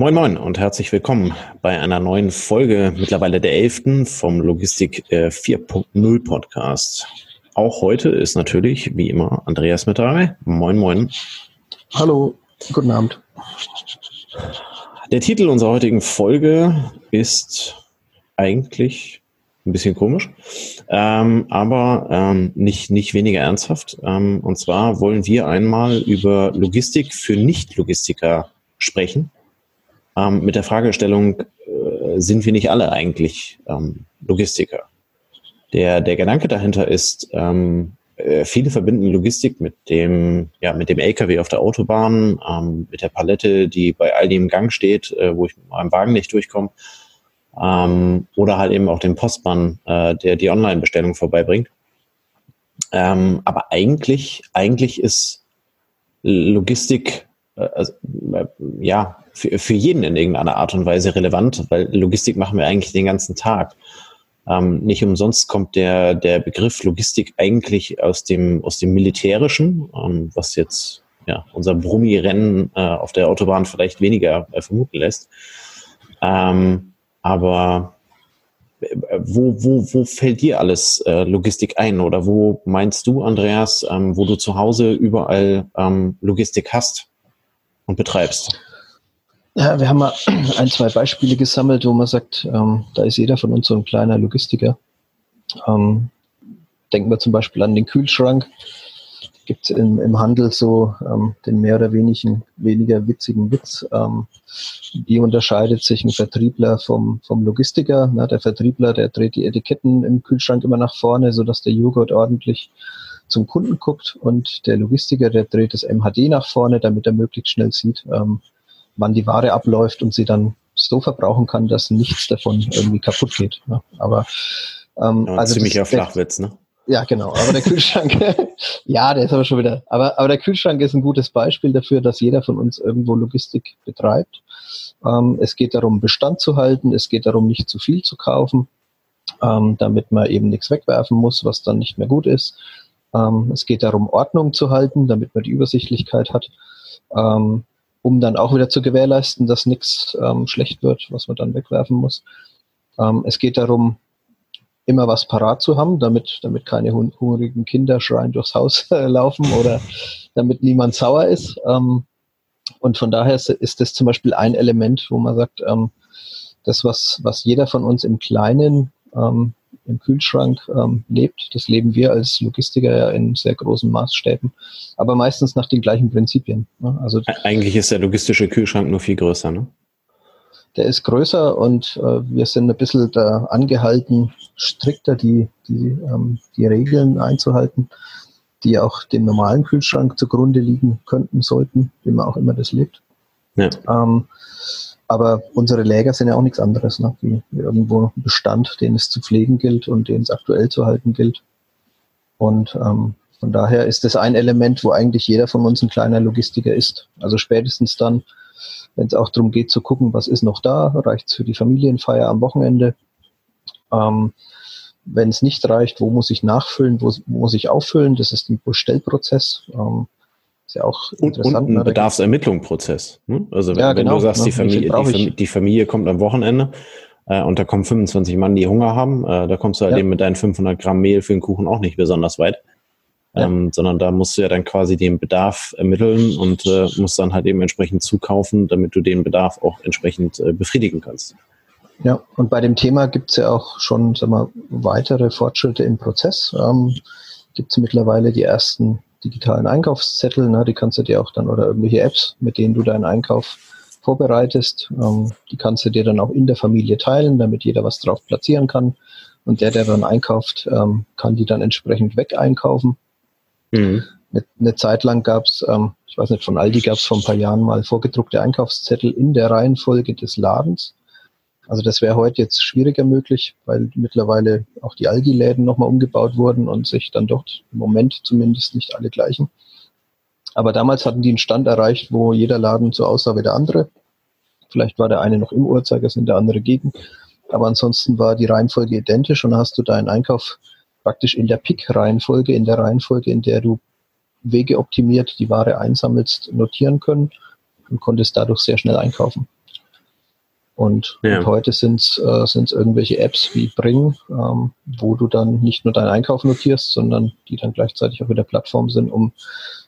Moin Moin und herzlich willkommen bei einer neuen Folge, mittlerweile der elften vom Logistik 4.0 äh, Podcast. Auch heute ist natürlich, wie immer, Andreas mit dabei. Moin Moin. Hallo, guten Abend. Der Titel unserer heutigen Folge ist eigentlich ein bisschen komisch, ähm, aber ähm, nicht, nicht weniger ernsthaft. Ähm, und zwar wollen wir einmal über Logistik für Nicht-Logistiker sprechen. Ähm, mit der Fragestellung, äh, sind wir nicht alle eigentlich ähm, Logistiker? Der, der Gedanke dahinter ist, ähm, äh, viele verbinden Logistik mit dem, ja, mit dem LKW auf der Autobahn, ähm, mit der Palette, die bei Aldi im Gang steht, äh, wo ich mit meinem Wagen nicht durchkomme, ähm, oder halt eben auch den Postmann, äh, der die Online-Bestellung vorbeibringt. Ähm, aber eigentlich, eigentlich ist Logistik äh, also, äh, ja für, für jeden in irgendeiner Art und Weise relevant, weil Logistik machen wir eigentlich den ganzen Tag. Ähm, nicht umsonst kommt der, der Begriff Logistik eigentlich aus dem, aus dem Militärischen, ähm, was jetzt ja, unser Brummi-Rennen äh, auf der Autobahn vielleicht weniger äh, vermuten lässt. Ähm, aber äh, wo, wo, wo fällt dir alles äh, Logistik ein? Oder wo meinst du, Andreas, ähm, wo du zu Hause überall ähm, Logistik hast und betreibst? Ja, wir haben mal ein, zwei Beispiele gesammelt, wo man sagt, ähm, da ist jeder von uns so ein kleiner Logistiker. Ähm, denken wir zum Beispiel an den Kühlschrank. Gibt es im, im, Handel so ähm, den mehr oder wenigen, weniger witzigen Witz. Ähm, wie unterscheidet sich ein Vertriebler vom, vom Logistiker? Na, der Vertriebler, der dreht die Etiketten im Kühlschrank immer nach vorne, sodass der Joghurt ordentlich zum Kunden guckt. Und der Logistiker, der dreht das MHD nach vorne, damit er möglichst schnell sieht, ähm, wann die Ware abläuft und sie dann so verbrauchen kann, dass nichts davon irgendwie kaputt geht. Ne? Aber ähm, ja, also ziemlicher Flachwitz, ne? Ja, genau. Aber der Kühlschrank, ja, der ist aber schon wieder. Aber, aber der Kühlschrank ist ein gutes Beispiel dafür, dass jeder von uns irgendwo Logistik betreibt. Ähm, es geht darum, Bestand zu halten. Es geht darum, nicht zu viel zu kaufen, ähm, damit man eben nichts wegwerfen muss, was dann nicht mehr gut ist. Ähm, es geht darum, Ordnung zu halten, damit man die Übersichtlichkeit hat. Um dann auch wieder zu gewährleisten, dass nichts ähm, schlecht wird, was man dann wegwerfen muss. Ähm, es geht darum, immer was parat zu haben, damit, damit keine hungrigen Kinder schreien durchs Haus äh, laufen oder damit niemand sauer ist. Ähm, und von daher ist, ist das zum Beispiel ein Element, wo man sagt, ähm, das, was, was jeder von uns im Kleinen ähm, im Kühlschrank ähm, lebt. Das leben wir als Logistiker ja in sehr großen Maßstäben, aber meistens nach den gleichen Prinzipien. Ne? Also eigentlich ist der logistische Kühlschrank nur viel größer, ne? Der ist größer und äh, wir sind ein bisschen da angehalten, strikter die, die, ähm, die Regeln einzuhalten, die auch dem normalen Kühlschrank zugrunde liegen könnten, sollten, wie man auch immer das lebt. Ja. Ähm, aber unsere Läger sind ja auch nichts anderes, ne? wie, wie irgendwo ein Bestand, den es zu pflegen gilt und den es aktuell zu halten gilt. Und ähm, von daher ist das ein Element, wo eigentlich jeder von uns ein kleiner Logistiker ist. Also spätestens dann, wenn es auch darum geht zu gucken, was ist noch da, reicht es für die Familienfeier am Wochenende. Ähm, wenn es nicht reicht, wo muss ich nachfüllen, wo, wo muss ich auffüllen? Das ist ein Bestellprozess. Ähm, ist ja auch interessant. Und, und ein Bedarfsermittlungsprozess. Ne? Also wenn, ja, genau, wenn, du sagst, ne? die, Familie, die, die, Familie, kommt am Wochenende äh, und da kommen 25 Mann, die Hunger haben, äh, da kommst du halt ja. eben mit deinen 500 Gramm Mehl für den Kuchen auch nicht besonders weit. Ähm, ja. sondern da musst du ja dann quasi den Bedarf ermitteln und äh, musst dann halt eben entsprechend zukaufen, damit du den Bedarf auch entsprechend äh, befriedigen kannst. Ja, und bei dem Thema gibt es ja auch schon sag mal, weitere Fortschritte im Prozess. Ähm, gibt es mittlerweile die ersten digitalen Einkaufszettel, ne, die kannst du dir auch dann oder irgendwelche Apps, mit denen du deinen Einkauf vorbereitest, ähm, die kannst du dir dann auch in der Familie teilen, damit jeder was drauf platzieren kann. Und der, der dann einkauft, ähm, kann die dann entsprechend weg einkaufen. Mhm. Eine, eine Zeit lang gab es, ähm, ich weiß nicht, von Aldi gab es vor ein paar Jahren mal vorgedruckte Einkaufszettel in der Reihenfolge des Ladens. Also das wäre heute jetzt schwieriger möglich, weil mittlerweile auch die Aldi-Läden nochmal umgebaut wurden und sich dann dort im Moment zumindest nicht alle gleichen. Aber damals hatten die einen Stand erreicht, wo jeder Laden so aussah wie der andere. Vielleicht war der eine noch im Uhrzeigersinn, der andere gegen. Aber ansonsten war die Reihenfolge identisch und hast du deinen Einkauf praktisch in der Pick-Reihenfolge, in der Reihenfolge, in der du Wege optimiert die Ware einsammelst, notieren können und konntest dadurch sehr schnell einkaufen. Und, ja. und heute sind es äh, irgendwelche Apps wie Bring, ähm, wo du dann nicht nur deinen Einkauf notierst, sondern die dann gleichzeitig auch in der Plattform sind, um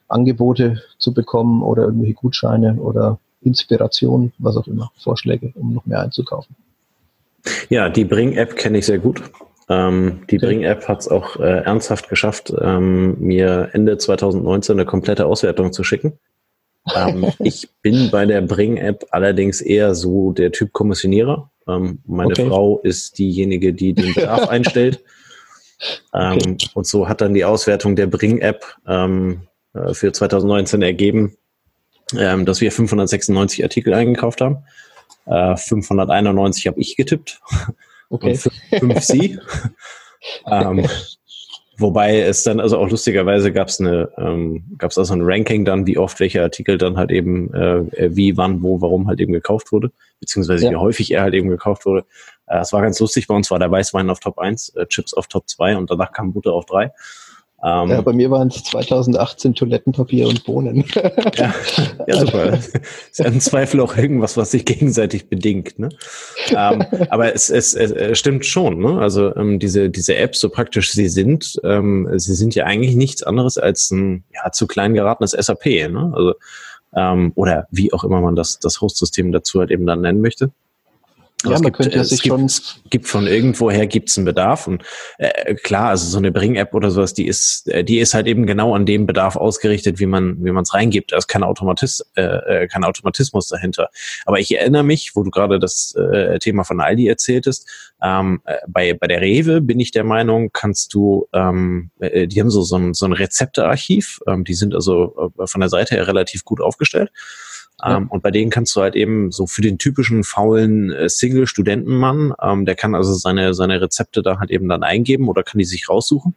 Angebote zu bekommen oder irgendwelche Gutscheine oder Inspiration, was auch immer, Vorschläge, um noch mehr einzukaufen. Ja, die Bring-App kenne ich sehr gut. Ähm, die okay. Bring-App hat es auch äh, ernsthaft geschafft, ähm, mir Ende 2019 eine komplette Auswertung zu schicken. Ähm, ich bin bei der Bring-App allerdings eher so der Typ Kommissionierer. Ähm, meine okay. Frau ist diejenige, die den Bedarf einstellt. Ähm, okay. Und so hat dann die Auswertung der Bring-App ähm, äh, für 2019 ergeben, ähm, dass wir 596 Artikel eingekauft haben. Äh, 591 habe ich getippt. Okay. Und 5 sie. ähm, Wobei es dann, also auch lustigerweise gab es eine, ähm, gab es also ein Ranking dann, wie oft welcher Artikel dann halt eben, äh, wie, wann, wo, warum halt eben gekauft wurde, beziehungsweise ja. wie häufig er halt eben gekauft wurde. Äh, es war ganz lustig, bei uns war der Weißwein auf Top 1, äh, Chips auf Top 2 und danach kam Butter auf 3. Ähm, ja, bei mir waren es 2018 Toilettenpapier und Bohnen. ja, ja, super. ist ja im Zweifel auch irgendwas, was sich gegenseitig bedingt. Ne? Ähm, aber es, es, es stimmt schon. Ne? Also ähm, diese, diese Apps, so praktisch sie sind, ähm, sie sind ja eigentlich nichts anderes als ein ja, zu klein geratenes SAP. Ne? Also, ähm, oder wie auch immer man das, das Host-System dazu halt eben dann nennen möchte. Ja, man gibt, könnte sich gibt, schon. Es gibt von irgendwoher gibt's einen Bedarf und äh, klar, also so eine Bring-App oder sowas, die ist, äh, die ist halt eben genau an dem Bedarf ausgerichtet, wie man, wie man es reingibt. Da ist kein Automatis, äh, äh, kein Automatismus dahinter. Aber ich erinnere mich, wo du gerade das äh, Thema von Aldi erzähltest, ähm, äh, bei bei der Rewe bin ich der Meinung, kannst du, ähm, äh, die haben so so ein, so ein Rezeptearchiv, ähm, die sind also von der Seite her relativ gut aufgestellt. Ähm, und bei denen kannst du halt eben so für den typischen faulen äh, Single-Studentenmann, ähm, der kann also seine, seine Rezepte da halt eben dann eingeben oder kann die sich raussuchen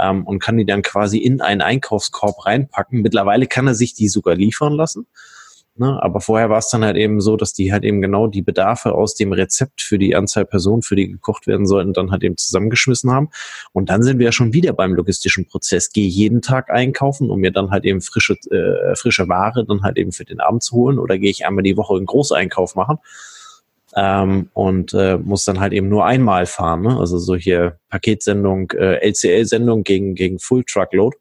ähm, und kann die dann quasi in einen Einkaufskorb reinpacken. Mittlerweile kann er sich die sogar liefern lassen. Ne? Aber vorher war es dann halt eben so, dass die halt eben genau die Bedarfe aus dem Rezept für die Anzahl Personen, für die gekocht werden sollten, dann halt eben zusammengeschmissen haben. Und dann sind wir ja schon wieder beim logistischen Prozess. Gehe jeden Tag einkaufen, um mir dann halt eben frische, äh, frische Ware dann halt eben für den Abend zu holen. Oder gehe ich einmal die Woche einen Großeinkauf machen. Ähm, und äh, muss dann halt eben nur einmal fahren. Ne? Also solche Paketsendung, äh, LCL-Sendung gegen, gegen Full Truckload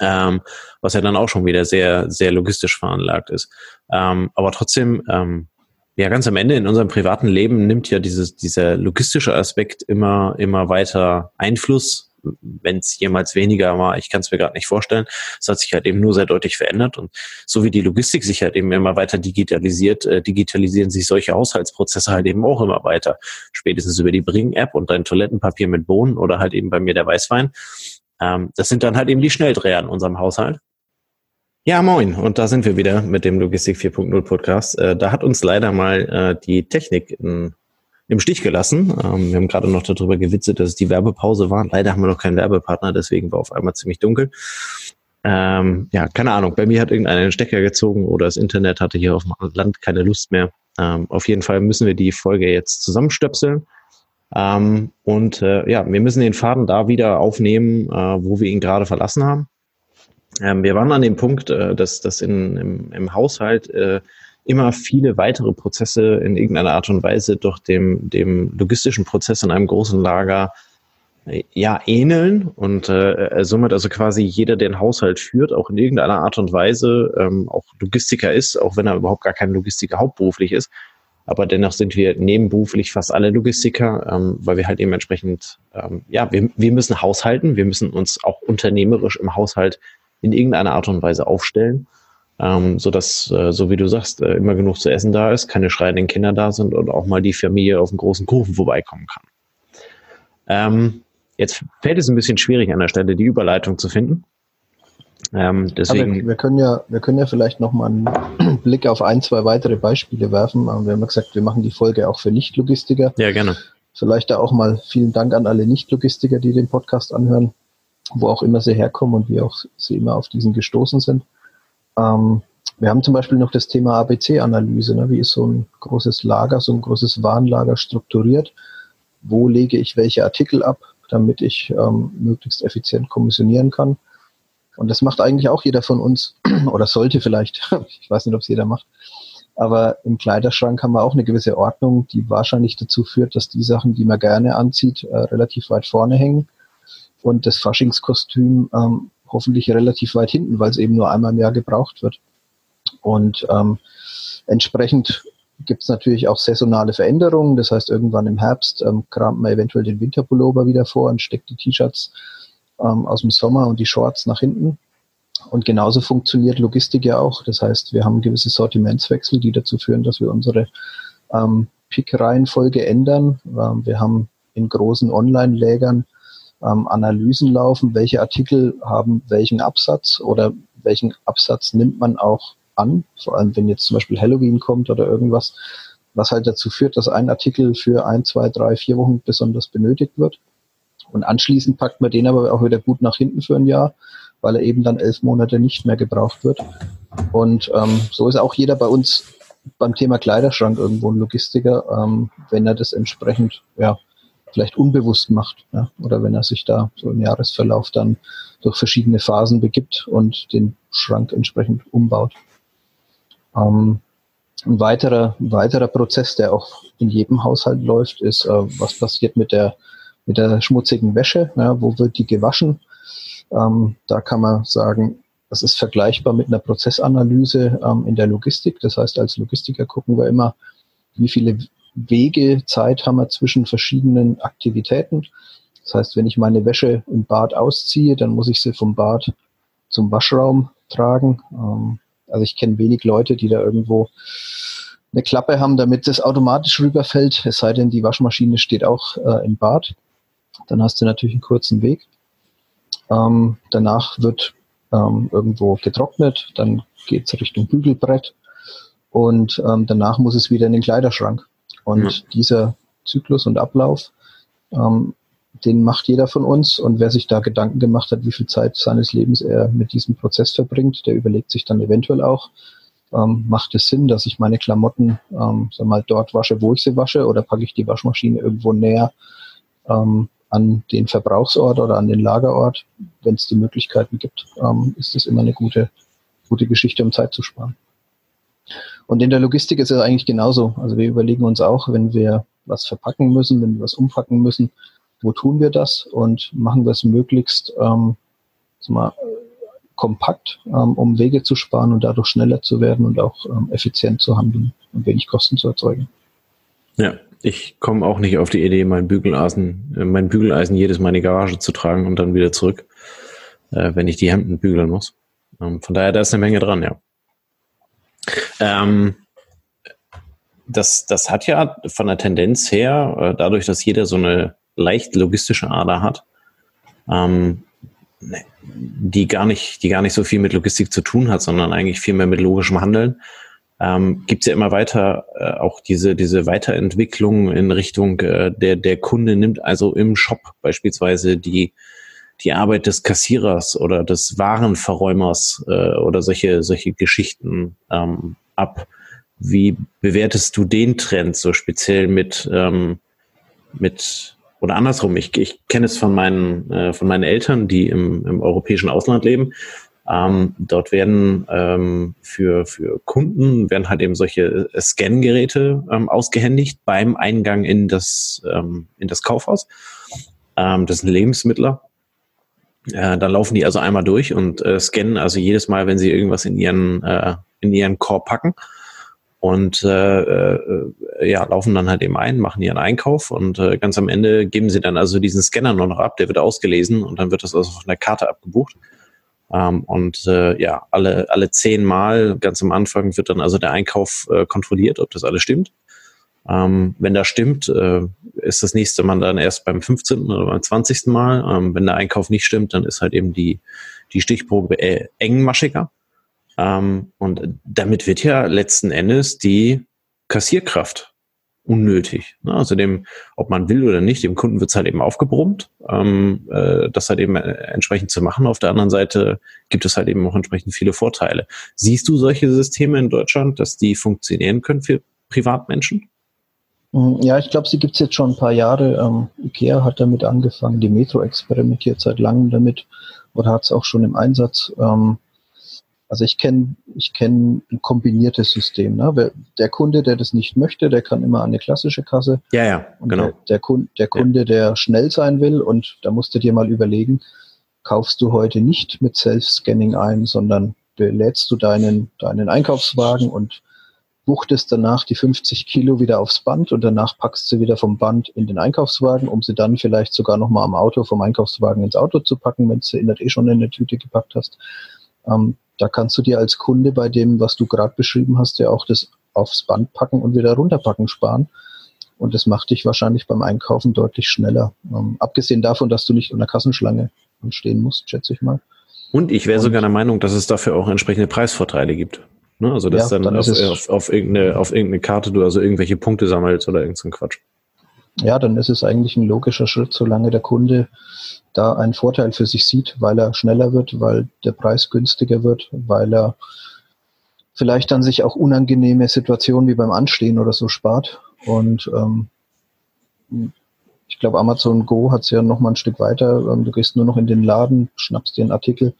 ähm, was ja dann auch schon wieder sehr, sehr logistisch veranlagt ist. Ähm, aber trotzdem, ähm, ja, ganz am Ende in unserem privaten Leben nimmt ja dieses, dieser logistische Aspekt immer, immer weiter Einfluss, wenn es jemals weniger war, ich kann es mir gerade nicht vorstellen. Es hat sich halt eben nur sehr deutlich verändert. Und so wie die Logistik sich halt eben immer weiter digitalisiert, äh, digitalisieren sich solche Haushaltsprozesse halt eben auch immer weiter. Spätestens über die Bring-App und dein Toilettenpapier mit Bohnen oder halt eben bei mir der Weißwein. Ähm, das sind dann halt eben die Schnelldreher in unserem Haushalt. Ja, moin. Und da sind wir wieder mit dem Logistik 4.0 Podcast. Äh, da hat uns leider mal äh, die Technik in, im Stich gelassen. Ähm, wir haben gerade noch darüber gewitzelt, dass es die Werbepause war. Leider haben wir noch keinen Werbepartner, deswegen war auf einmal ziemlich dunkel. Ähm, ja, keine Ahnung. Bei mir hat irgendeiner den Stecker gezogen oder das Internet hatte hier auf dem Land keine Lust mehr. Ähm, auf jeden Fall müssen wir die Folge jetzt zusammenstöpseln. Ähm, und äh, ja, wir müssen den Faden da wieder aufnehmen, äh, wo wir ihn gerade verlassen haben. Ähm, wir waren an dem Punkt, äh, dass, dass in, im, im Haushalt äh, immer viele weitere Prozesse in irgendeiner Art und Weise durch dem, dem logistischen Prozess in einem großen Lager äh, ja ähneln und äh, somit also quasi jeder, der den Haushalt führt, auch in irgendeiner Art und Weise ähm, auch Logistiker ist, auch wenn er überhaupt gar kein Logistiker hauptberuflich ist, aber dennoch sind wir nebenberuflich fast alle Logistiker, ähm, weil wir halt eben entsprechend, ähm, ja, wir, wir müssen haushalten, wir müssen uns auch unternehmerisch im Haushalt in irgendeiner Art und Weise aufstellen, ähm, so dass, äh, so wie du sagst, äh, immer genug zu essen da ist, keine schreienden Kinder da sind und auch mal die Familie auf einen großen Kuchen vorbeikommen kann. Ähm, jetzt fällt es ein bisschen schwierig an der Stelle, die Überleitung zu finden. Ähm, deswegen wir, wir, können ja, wir können ja vielleicht noch mal einen Blick auf ein, zwei weitere Beispiele werfen. Wir haben ja gesagt, wir machen die Folge auch für Nicht-Logistiker. Ja, gerne. Vielleicht da auch mal vielen Dank an alle Nicht-Logistiker, die den Podcast anhören, wo auch immer sie herkommen und wie auch sie immer auf diesen gestoßen sind. Ähm, wir haben zum Beispiel noch das Thema ABC-Analyse. Ne? Wie ist so ein großes Lager, so ein großes Warenlager strukturiert? Wo lege ich welche Artikel ab, damit ich ähm, möglichst effizient kommissionieren kann? Und das macht eigentlich auch jeder von uns oder sollte vielleicht, ich weiß nicht, ob es jeder macht, Aber im Kleiderschrank haben wir auch eine gewisse Ordnung, die wahrscheinlich dazu führt, dass die Sachen, die man gerne anzieht, äh, relativ weit vorne hängen und das Faschingskostüm ähm, hoffentlich relativ weit hinten, weil es eben nur einmal im Jahr gebraucht wird. Und ähm, entsprechend gibt es natürlich auch saisonale Veränderungen. Das heißt, irgendwann im Herbst ähm, kramt man eventuell den Winterpullover wieder vor und steckt die T-Shirts ähm, aus dem Sommer und die Shorts nach hinten. Und genauso funktioniert Logistik ja auch. Das heißt, wir haben gewisse Sortimentswechsel, die dazu führen, dass wir unsere ähm, Pick-Reihenfolge ändern. Ähm, wir haben in großen Online-Lägern ähm, Analysen laufen, welche Artikel haben welchen Absatz oder welchen Absatz nimmt man auch an, vor allem wenn jetzt zum Beispiel Halloween kommt oder irgendwas, was halt dazu führt, dass ein Artikel für ein, zwei, drei, vier Wochen besonders benötigt wird. Und anschließend packt man den aber auch wieder gut nach hinten für ein Jahr, weil er eben dann elf Monate nicht mehr gebraucht wird. Und ähm, so ist auch jeder bei uns beim Thema Kleiderschrank irgendwo ein Logistiker, ähm, wenn er das entsprechend ja, vielleicht unbewusst macht. Ja? Oder wenn er sich da so im Jahresverlauf dann durch verschiedene Phasen begibt und den Schrank entsprechend umbaut. Ähm, ein weiterer, weiterer Prozess, der auch in jedem Haushalt läuft, ist, äh, was passiert mit der, mit der schmutzigen Wäsche, ja, wo wird die gewaschen. Ähm, da kann man sagen, das ist vergleichbar mit einer Prozessanalyse ähm, in der Logistik. Das heißt, als Logistiker gucken wir immer, wie viele Wege, Zeit haben wir zwischen verschiedenen Aktivitäten. Das heißt, wenn ich meine Wäsche im Bad ausziehe, dann muss ich sie vom Bad zum Waschraum tragen. Ähm, also ich kenne wenig Leute, die da irgendwo eine Klappe haben, damit das automatisch rüberfällt, es sei denn, die Waschmaschine steht auch äh, im Bad. Dann hast du natürlich einen kurzen Weg. Ähm, danach wird ähm, irgendwo getrocknet, dann geht es Richtung Bügelbrett und ähm, danach muss es wieder in den Kleiderschrank. Und ja. dieser Zyklus und Ablauf, ähm, den macht jeder von uns. Und wer sich da Gedanken gemacht hat, wie viel Zeit seines Lebens er mit diesem Prozess verbringt, der überlegt sich dann eventuell auch, ähm, macht es Sinn, dass ich meine Klamotten ähm, sag mal, dort wasche, wo ich sie wasche, oder packe ich die Waschmaschine irgendwo näher ähm, an den Verbrauchsort oder an den Lagerort? Wenn es die Möglichkeiten gibt, ähm, ist das immer eine gute, gute Geschichte, um Zeit zu sparen. Und in der Logistik ist es eigentlich genauso. Also wir überlegen uns auch, wenn wir was verpacken müssen, wenn wir was umpacken müssen, wo tun wir das und machen es möglichst ähm, mal, kompakt, ähm, um Wege zu sparen und dadurch schneller zu werden und auch ähm, effizient zu handeln und wenig Kosten zu erzeugen. Ja, ich komme auch nicht auf die Idee, mein Bügeleisen, äh, mein Bügeleisen jedes Mal in die Garage zu tragen und dann wieder zurück, äh, wenn ich die Hemden bügeln muss. Ähm, von daher, da ist eine Menge dran, ja. Ähm, das, das hat ja von der Tendenz her, äh, dadurch, dass jeder so eine leicht logistische Ader hat, ähm, die gar nicht, die gar nicht so viel mit Logistik zu tun hat, sondern eigentlich viel mehr mit logischem Handeln, ähm, gibt es ja immer weiter äh, auch diese, diese Weiterentwicklung in Richtung äh, der, der Kunde nimmt also im Shop beispielsweise die, die Arbeit des Kassierers oder des Warenverräumers äh, oder solche, solche Geschichten ähm, ab. Wie bewertest du den Trend so speziell mit, ähm, mit oder andersrum? Ich, ich kenne es von meinen, äh, von meinen Eltern, die im, im europäischen Ausland leben. Ähm, dort werden ähm, für, für Kunden werden halt eben solche äh, Scan-Geräte ähm, ausgehändigt beim Eingang in das, ähm, in das Kaufhaus. Ähm, das sind Lebensmittler. Äh, dann laufen die also einmal durch und äh, scannen also jedes Mal, wenn sie irgendwas in ihren äh, in ihren Korb packen und äh, äh, ja, laufen dann halt eben ein, machen ihren Einkauf und äh, ganz am Ende geben sie dann also diesen Scanner nur noch ab, der wird ausgelesen und dann wird das also von der Karte abgebucht. Ähm, und äh, ja, alle, alle zehn Mal ganz am Anfang wird dann also der Einkauf äh, kontrolliert, ob das alles stimmt. Ähm, wenn das stimmt, äh, ist das nächste Mal dann erst beim 15. oder beim 20. Mal. Ähm, wenn der Einkauf nicht stimmt, dann ist halt eben die, die Stichprobe äh, engmaschiger. Ähm, und damit wird ja letzten Endes die Kassierkraft unnötig. Ne? Also dem, ob man will oder nicht, dem Kunden wird es halt eben aufgebrummt, ähm, äh, das halt eben äh, entsprechend zu machen. Auf der anderen Seite gibt es halt eben auch entsprechend viele Vorteile. Siehst du solche Systeme in Deutschland, dass die funktionieren können für Privatmenschen? Mm, ja, ich glaube, sie gibt es jetzt schon ein paar Jahre. Ähm, IKEA hat damit angefangen, die Metro experimentiert seit langem damit oder hat es auch schon im Einsatz. Ähm, Also ich kenne ich kenn ein kombiniertes System. Ne? Der Kunde, der das nicht möchte, der kann immer an eine klassische Kasse. Ja, ja, und genau. Der, der, Kunde, der, Kunde, der schnell sein will, und da musst du dir mal überlegen, kaufst du heute nicht mit Self-Scanning ein, sondern lädst du deinen, deinen Einkaufswagen und wuchtest danach die 50 Kilo wieder aufs Band und danach packst du wieder vom Band in den Einkaufswagen, um sie dann vielleicht sogar nochmal am Auto vom Einkaufswagen ins Auto zu packen, wenn du sie in der eh schon in eine Tüte gepackt hast. Ähm, da kannst du dir als Kunde bei dem, was du gerade beschrieben hast, ja auch das aufs Band packen und wieder runterpacken sparen. Und das macht dich wahrscheinlich beim Einkaufen deutlich schneller. Ähm, abgesehen davon, dass du nicht in der Kassenschlange stehen musst, schätze ich mal. Und ich wäre sogar der Meinung, dass es dafür auch entsprechende Preisvorteile gibt. Ne? Also dass ja, dann, dann auf, auf, auf, irgendeine, auf irgendeine Karte du also irgendwelche Punkte sammelst oder irgendein Quatsch. Ja, dann ist es eigentlich ein logischer Schritt, solange der Kunde da einen Vorteil für sich sieht, weil er schneller wird, weil der Preis günstiger wird, weil er vielleicht dann sich auch unangenehme Situationen wie beim Anstehen oder so spart. Und ähm, ich glaube, Amazon Go hat es ja noch mal ein Stück weiter. Ähm, du gehst nur noch in den Laden, schnappst dir einen Artikel,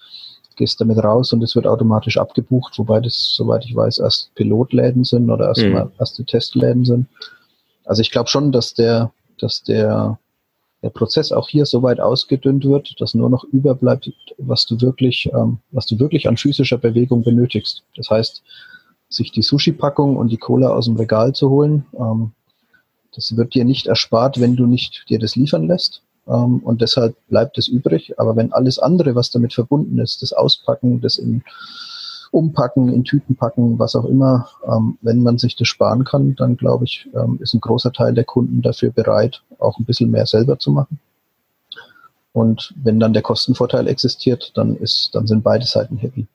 gehst damit raus und es wird automatisch abgebucht, wobei das, soweit ich weiß, erst Pilotläden sind oder erst mhm. mal erste Testläden sind. Also ich glaube schon, dass der, dass der der Prozess auch hier so weit ausgedünnt wird, dass nur noch überbleibt, was du wirklich, ähm, was du wirklich an physischer Bewegung benötigst. Das heißt, sich die Sushi-Packung und die Cola aus dem Regal zu holen, ähm, das wird dir nicht erspart, wenn du nicht dir das liefern lässt. Ähm, und deshalb bleibt es übrig. Aber wenn alles andere, was damit verbunden ist, das Auspacken, das in umpacken, in Tüten packen, was auch immer. Ähm, wenn man sich das sparen kann, dann glaube ich, ähm, ist ein großer Teil der Kunden dafür bereit, auch ein bisschen mehr selber zu machen. Und wenn dann der Kostenvorteil existiert, dann ist, dann sind beide Seiten happy.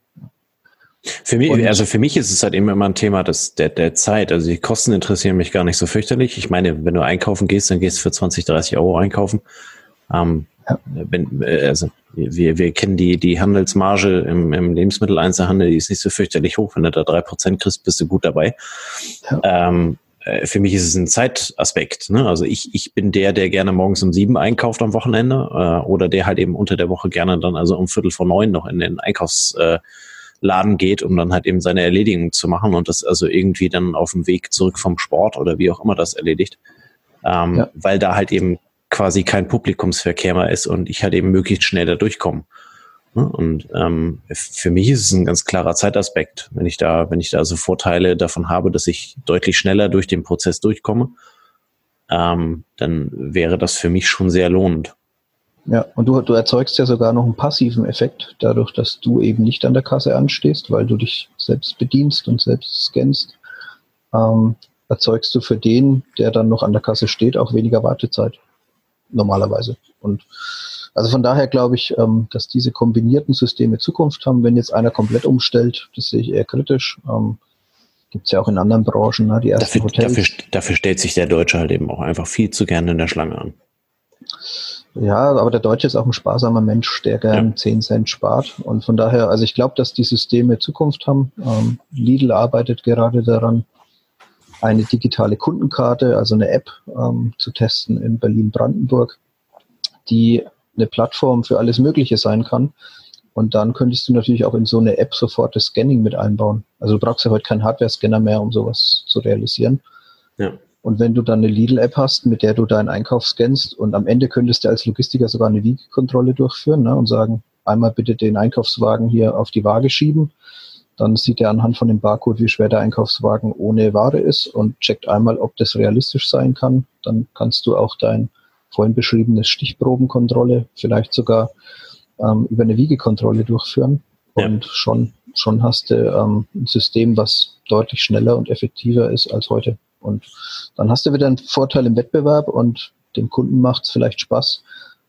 Für mich, und, also für mich ist es halt immer ein Thema des, der, der Zeit. Also die Kosten interessieren mich gar nicht so fürchterlich. Ich meine, wenn du einkaufen gehst, dann gehst du für 20, 30 Euro einkaufen. Ähm, ja. wenn, äh, also wir, wir kennen die, die Handelsmarge im, im Lebensmitteleinzelhandel, die ist nicht so fürchterlich hoch. Wenn du da drei Prozent kriegst, bist du gut dabei. Ja. Ähm, äh, für mich ist es ein Zeitaspekt. Ne? Also ich, ich bin der, der gerne morgens um sieben einkauft am Wochenende äh, oder der halt eben unter der Woche gerne dann also um Viertel vor neun noch in den Einkaufsladen geht, um dann halt eben seine Erledigung zu machen und das also irgendwie dann auf dem Weg zurück vom Sport oder wie auch immer das erledigt. Ähm, ja. Weil da halt eben quasi kein Publikumsverkehr mehr ist und ich halt eben möglichst schnell da durchkomme. Ne? Und ähm, für mich ist es ein ganz klarer Zeitaspekt, wenn ich da, wenn ich da also Vorteile davon habe, dass ich deutlich schneller durch den Prozess durchkomme, ähm, dann wäre das für mich schon sehr lohnend. Ja, und du, du erzeugst ja sogar noch einen passiven Effekt, dadurch, dass du eben nicht an der Kasse anstehst, weil du dich selbst bedienst und selbst scannst, ähm, erzeugst du für den, der dann noch an der Kasse steht, auch weniger Wartezeit normalerweise. Und also von daher glaube ich, ähm, dass diese kombinierten Systeme Zukunft haben. Wenn jetzt einer komplett umstellt, das sehe ich eher kritisch. Ähm, Gibt es ja auch in anderen Branchen, ne, die ersten dafür, Hotels. Dafür, dafür stellt sich der Deutsche halt eben auch einfach viel zu gerne in der Schlange an. Ja, aber der Deutsche ist auch ein sparsamer Mensch, der gern ja. 10 Cent spart. Und von daher, also ich glaube, dass die Systeme Zukunft haben. Ähm, Lidl arbeitet gerade daran, eine digitale Kundenkarte, also eine App ähm, zu testen in Berlin-Brandenburg, die eine Plattform für alles Mögliche sein kann. Und dann könntest du natürlich auch in so eine App sofort das Scanning mit einbauen. Also du brauchst ja heute keinen Hardware-Scanner mehr, um sowas zu realisieren. Ja. Und wenn du dann eine Lidl-App hast, mit der du deinen Einkauf scannst und am Ende könntest du als Logistiker sogar eine Wiegekontrolle durchführen ne, und sagen, einmal bitte den Einkaufswagen hier auf die Waage schieben dann sieht er anhand von dem Barcode, wie schwer der Einkaufswagen ohne Ware ist und checkt einmal, ob das realistisch sein kann. Dann kannst du auch dein vorhin beschriebenes Stichprobenkontrolle vielleicht sogar ähm, über eine Wiegekontrolle durchführen. Ja. Und schon, schon hast du ähm, ein System, was deutlich schneller und effektiver ist als heute. Und dann hast du wieder einen Vorteil im Wettbewerb und dem Kunden macht es vielleicht Spaß,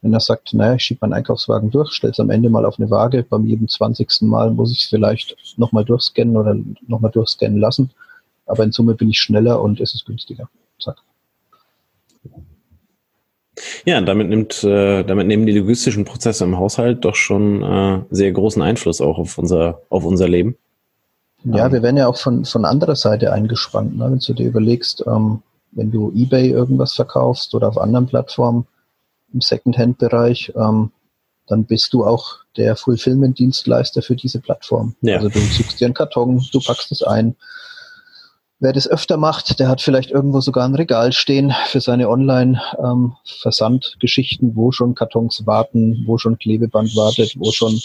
wenn er sagt, naja, ich schiebe meinen Einkaufswagen durch, stelle es am Ende mal auf eine Waage, beim jedem 20. Mal muss ich es vielleicht nochmal durchscannen oder nochmal durchscannen lassen. Aber in Summe bin ich schneller und es ist günstiger. Zack. Ja, damit nimmt, äh, damit nehmen die logistischen Prozesse im Haushalt doch schon äh, sehr großen Einfluss auch auf unser, auf unser Leben. Ja, ähm. wir werden ja auch von, von anderer Seite eingespannt. Ne? Wenn du dir überlegst, ähm, wenn du eBay irgendwas verkaufst oder auf anderen Plattformen, im Secondhand-Bereich, ähm, dann bist du auch der Fulfillment-Dienstleister für diese Plattform. Ja. Also du suchst dir einen Karton, du packst es ein. Wer das öfter macht, der hat vielleicht irgendwo sogar ein Regal stehen für seine Online-Versandgeschichten, ähm, wo schon Kartons warten, wo schon Klebeband wartet, wo schon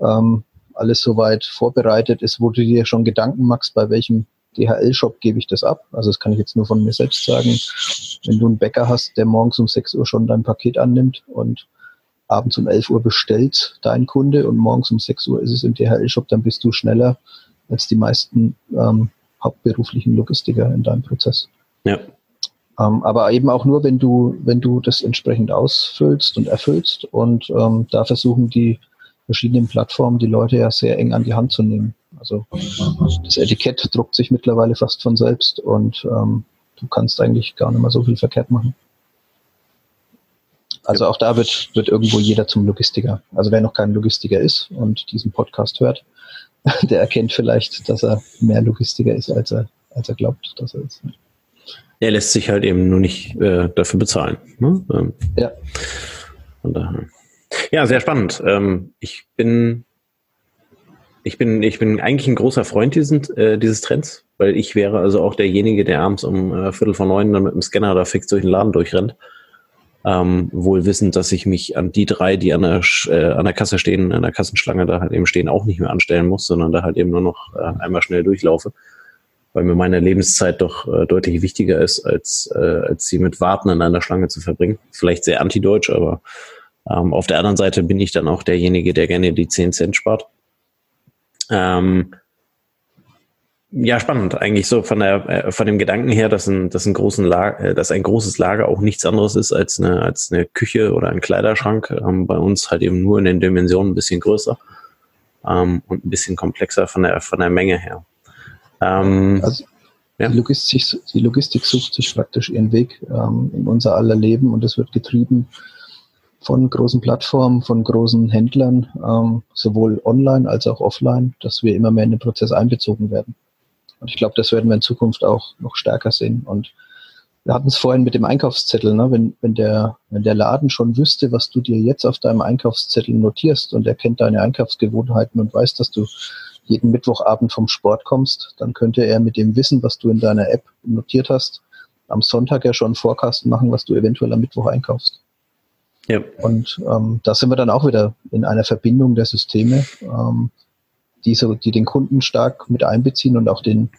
ähm, alles soweit vorbereitet ist, wo du dir schon Gedanken machst, bei welchem DHL-Shop gebe ich das ab. Also das kann ich jetzt nur von mir selbst sagen. Wenn du einen Bäcker hast, der morgens um 6 Uhr schon dein Paket annimmt und abends um 11 Uhr bestellt dein Kunde und morgens um 6 Uhr ist es im DHL-Shop, dann bist du schneller als die meisten ähm, hauptberuflichen Logistiker in deinem Prozess. Ja. Ähm, aber eben auch nur, wenn du, wenn du das entsprechend ausfüllst und erfüllst und ähm, da versuchen die verschiedenen Plattformen die Leute ja sehr eng an die Hand zu nehmen. Also das Etikett druckt sich mittlerweile fast von selbst und ähm, du kannst eigentlich gar nicht mehr so viel verkehrt machen. Also auch da wird, wird irgendwo jeder zum Logistiker. Also wer noch kein Logistiker ist und diesen Podcast hört, der erkennt vielleicht, dass er mehr Logistiker ist, als er, als er glaubt, dass er ist. Er lässt sich halt eben nur nicht äh, dafür bezahlen. Ne? Ähm, ja. Von daher. Ja, sehr spannend. Ähm, ich bin ich bin, ich bin eigentlich ein großer Freund diesen, äh, dieses Trends, weil ich wäre also auch derjenige, der abends um äh, Viertel vor neun dann mit dem Scanner da fix durch den Laden durchrennt. Ähm, wohl wissend, dass ich mich an die drei, die an der, äh, an der Kasse stehen, an der Kassenschlange da halt eben stehen, auch nicht mehr anstellen muss, sondern da halt eben nur noch äh, einmal schnell durchlaufe. Weil mir meine Lebenszeit doch äh, deutlich wichtiger ist, als, äh, als sie mit Warten an einer Schlange zu verbringen. Vielleicht sehr antideutsch, aber ähm, auf der anderen Seite bin ich dann auch derjenige, der gerne die 10 Cent spart. Ähm, ja, spannend. Eigentlich so von der äh, von dem Gedanken her, dass ein, dass ein großen Lager, äh, dass ein großes Lager auch nichts anderes ist als eine als eine Küche oder ein Kleiderschrank. Ähm, bei uns halt eben nur in den Dimensionen ein bisschen größer ähm, und ein bisschen komplexer von der von der Menge her. Ähm, also ja. die, Logistik, die Logistik sucht sich praktisch ihren Weg ähm, in unser aller Leben und es wird getrieben von großen Plattformen, von großen Händlern, ähm, sowohl online als auch offline, dass wir immer mehr in den Prozess einbezogen werden. Und ich glaube, das werden wir in Zukunft auch noch stärker sehen. Und wir hatten es vorhin mit dem Einkaufszettel, ne? wenn, wenn, der, wenn der Laden schon wüsste, was du dir jetzt auf deinem Einkaufszettel notierst und er kennt deine Einkaufsgewohnheiten und weiß, dass du jeden Mittwochabend vom Sport kommst, dann könnte er mit dem Wissen, was du in deiner App notiert hast, am Sonntag ja schon einen Forecast machen, was du eventuell am Mittwoch einkaufst. Ja. Und ähm, da sind wir dann auch wieder in einer Verbindung der Systeme, ähm, die, so, die den Kunden stark mit einbeziehen und auch den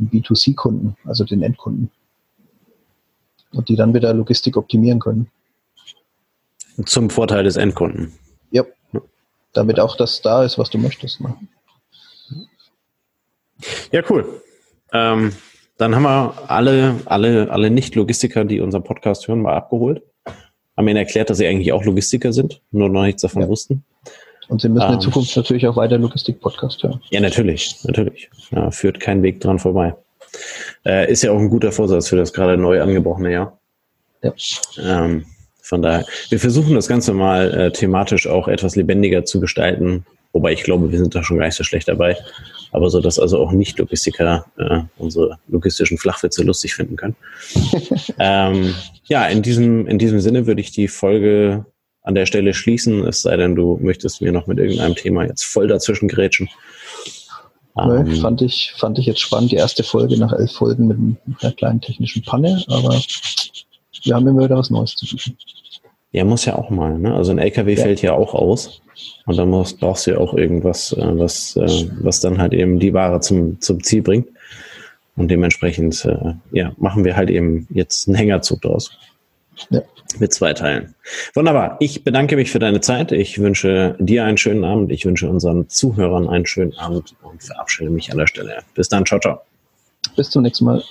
B2C-Kunden, also den Endkunden. Und die dann wieder Logistik optimieren können. Zum Vorteil des Endkunden. Ja. Damit auch das da ist, was du möchtest. Ne? Ja, cool. Ähm, dann haben wir alle, alle, alle Nicht-Logistiker, die unseren Podcast hören, mal abgeholt haben ihnen erklärt, dass sie eigentlich auch Logistiker sind, nur noch nichts davon ja. wussten. Und sie müssen ähm, in Zukunft natürlich auch weiter Logistik-Podcast hören. Ja, natürlich, natürlich. Ja, führt kein Weg dran vorbei. Äh, ist ja auch ein guter Vorsatz für das gerade neu angebrochene Jahr. Ja. Ähm, von daher, wir versuchen das Ganze mal äh, thematisch auch etwas lebendiger zu gestalten, wobei ich glaube, wir sind da schon gar nicht so schlecht dabei aber so, dass also auch Nicht-Logistiker äh, unsere logistischen Flachwitze lustig finden können. ähm, ja, in diesem, in diesem Sinne würde ich die Folge an der Stelle schließen, es sei denn, du möchtest mir noch mit irgendeinem Thema jetzt voll dazwischen grätschen. Ähm, fand, ich, fand ich jetzt spannend, die erste Folge nach elf Folgen mit, mit einer kleinen technischen Panne, aber wir haben immer wieder was Neues zu bieten. Ja, muss ja auch mal. Ne? Also ein LKW ja. fällt ja auch aus. Und dann musst, brauchst du ja auch irgendwas, äh, was, äh, was dann halt eben die Ware zum, zum Ziel bringt. Und dementsprechend, äh, ja, machen wir halt eben jetzt einen Hängerzug draus. Ja. Mit zwei Teilen. Wunderbar. Ich bedanke mich für deine Zeit. Ich wünsche dir einen schönen Abend. Ich wünsche unseren Zuhörern einen schönen Abend und verabschiede mich an der Stelle. Bis dann. Ciao, ciao. Bis zum nächsten Mal.